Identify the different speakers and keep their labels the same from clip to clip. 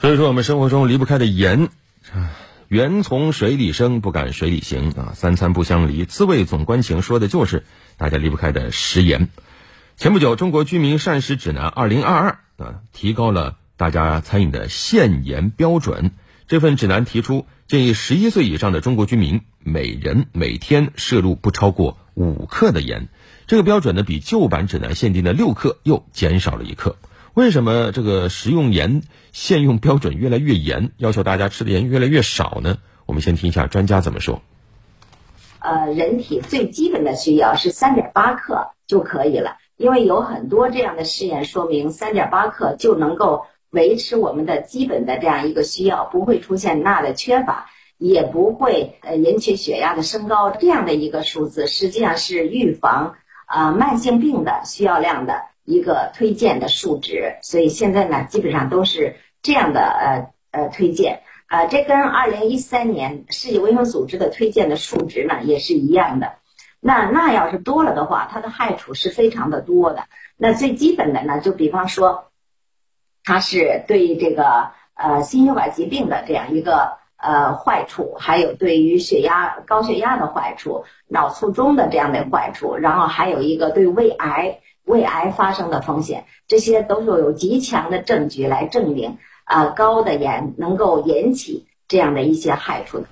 Speaker 1: 所以说，我们生活中离不开的盐，缘从水里生，不敢水里行啊，三餐不相离，滋味总关情，说的就是大家离不开的食盐。前不久，《中国居民膳食指南（二零二二）》啊，提高了大家餐饮的限盐标准。这份指南提出，建议十一岁以上的中国居民每人每天摄入不超过五克的盐。这个标准呢，比旧版指南限定的六克又减少了一克。为什么这个食用盐限用标准越来越严，要求大家吃的盐越来越少呢？我们先听一下专家怎么说。
Speaker 2: 呃，人体最基本的需要是三点八克就可以了，因为有很多这样的试验说明，三点八克就能够维持我们的基本的这样一个需要，不会出现钠的缺乏，也不会呃引起血压的升高。这样的一个数字，实际上是预防啊慢性病的需要量的。一个推荐的数值，所以现在呢，基本上都是这样的呃呃推荐啊，这跟二零一三年世界卫生组织的推荐的数值呢也是一样的。那钠要是多了的话，它的害处是非常的多的。那最基本的呢，就比方说，它是对这个呃心血管疾病的这样一个呃坏处，还有对于血压高血压的坏处、脑卒中的这样的坏处，然后还有一个对胃癌。胃癌发生的风险，这些都是有极强的证据来证明啊，高的盐能够引起这样的一些害处的。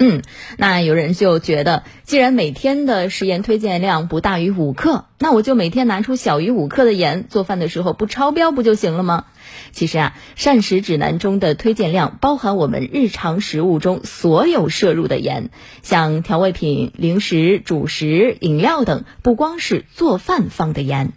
Speaker 3: 嗯，那有人就觉得，既然每天的食盐推荐量不大于五克，那我就每天拿出小于五克的盐做饭的时候不超标不就行了吗？其实啊，膳食指南中的推荐量包含我们日常食物中所有摄入的盐，像调味品、零食、主食、饮料等，不光是做饭放的盐。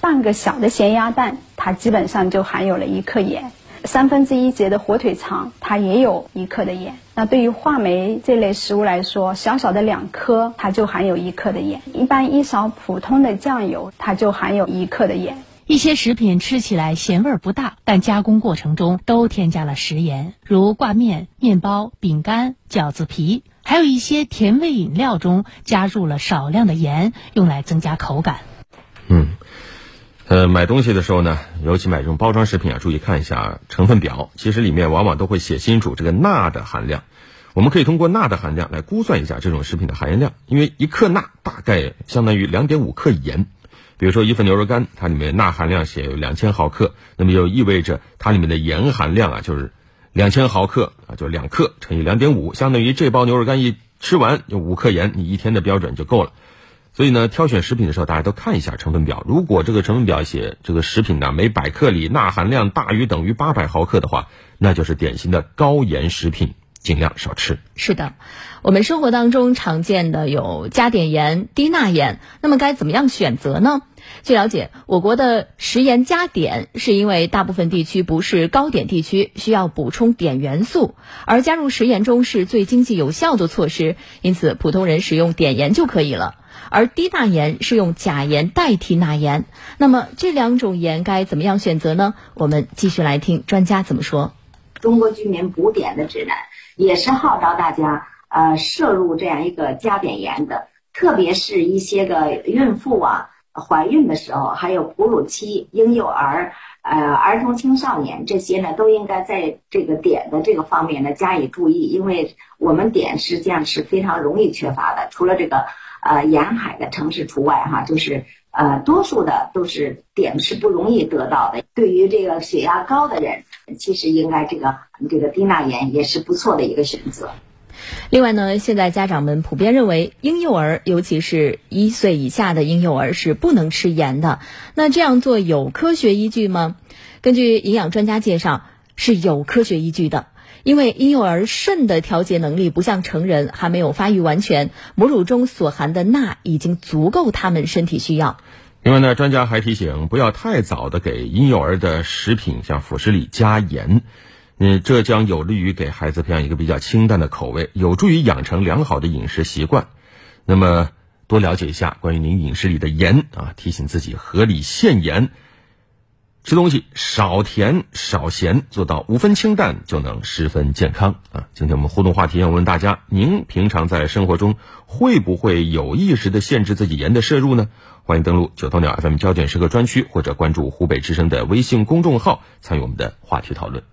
Speaker 4: 半个小的咸鸭蛋，它基本上就含有了一克盐。三分之一节的火腿肠，它也有一克的盐。那对于话梅这类食物来说，小小的两颗，它就含有一克的盐。一般一勺普通的酱油，它就含有一克的盐。
Speaker 5: 一些食品吃起来咸味不大，但加工过程中都添加了食盐，如挂面、面包、饼干、饺子皮，还有一些甜味饮料中加入了少量的盐，用来增加口感。
Speaker 1: 嗯。呃，买东西的时候呢，尤其买这种包装食品啊，注意看一下成分表。其实里面往往都会写清楚这个钠的含量。我们可以通过钠的含量来估算一下这种食品的含盐量，因为一克钠大概相当于两点五克盐。比如说一份牛肉干，它里面钠含量写有两千毫克，那么就意味着它里面的盐含量啊，就是两千毫克啊，就两克乘以两点五，相当于这包牛肉干一吃完就五克盐，你一天的标准就够了。所以呢，挑选食品的时候，大家都看一下成分表。如果这个成分表写这个食品呢，每百克里钠含量大于等于八百毫克的话，那就是典型的高盐食品，尽量少吃。
Speaker 3: 是的，我们生活当中常见的有加碘盐、低钠盐，那么该怎么样选择呢？据了解，我国的食盐加碘是因为大部分地区不是高碘地区，需要补充碘元素，而加入食盐中是最经济有效的措施，因此普通人使用碘盐就可以了。而低钠盐是用钾盐代替钠盐，那么这两种盐该怎么样选择呢？我们继续来听专家怎么说。
Speaker 2: 中国居民补碘的指南也是号召大家呃摄入这样一个加碘盐的，特别是一些个孕妇啊、怀孕的时候，还有哺乳期、婴幼儿、呃儿童青少年这些呢，都应该在这个碘的这个方面呢加以注意，因为我们碘实际上是非常容易缺乏的，除了这个。呃，沿海的城市除外哈，就是呃，多数的都是碘是不容易得到的。对于这个血压高的人，其实应该这个这个低钠盐也是不错的一个选择。
Speaker 3: 另外呢，现在家长们普遍认为，婴幼儿尤其是一岁以下的婴幼儿是不能吃盐的。那这样做有科学依据吗？根据营养专家介绍，是有科学依据的。因为婴幼儿肾的调节能力不像成人，还没有发育完全，母乳中所含的钠已经足够他们身体需要。
Speaker 1: 另外呢，专家还提醒，不要太早的给婴幼儿的食品像辅食里加盐，嗯，这将有利于给孩子培养一个比较清淡的口味，有助于养成良好的饮食习惯。那么，多了解一下关于您饮食里的盐啊，提醒自己合理限盐。吃东西少甜少咸，做到五分清淡就能十分健康啊！今天我们互动话题要问大家：您平常在生活中会不会有意识的限制自己盐的摄入呢？欢迎登录九头鸟 FM 焦点时刻专区，或者关注湖北之声的微信公众号，参与我们的话题讨论。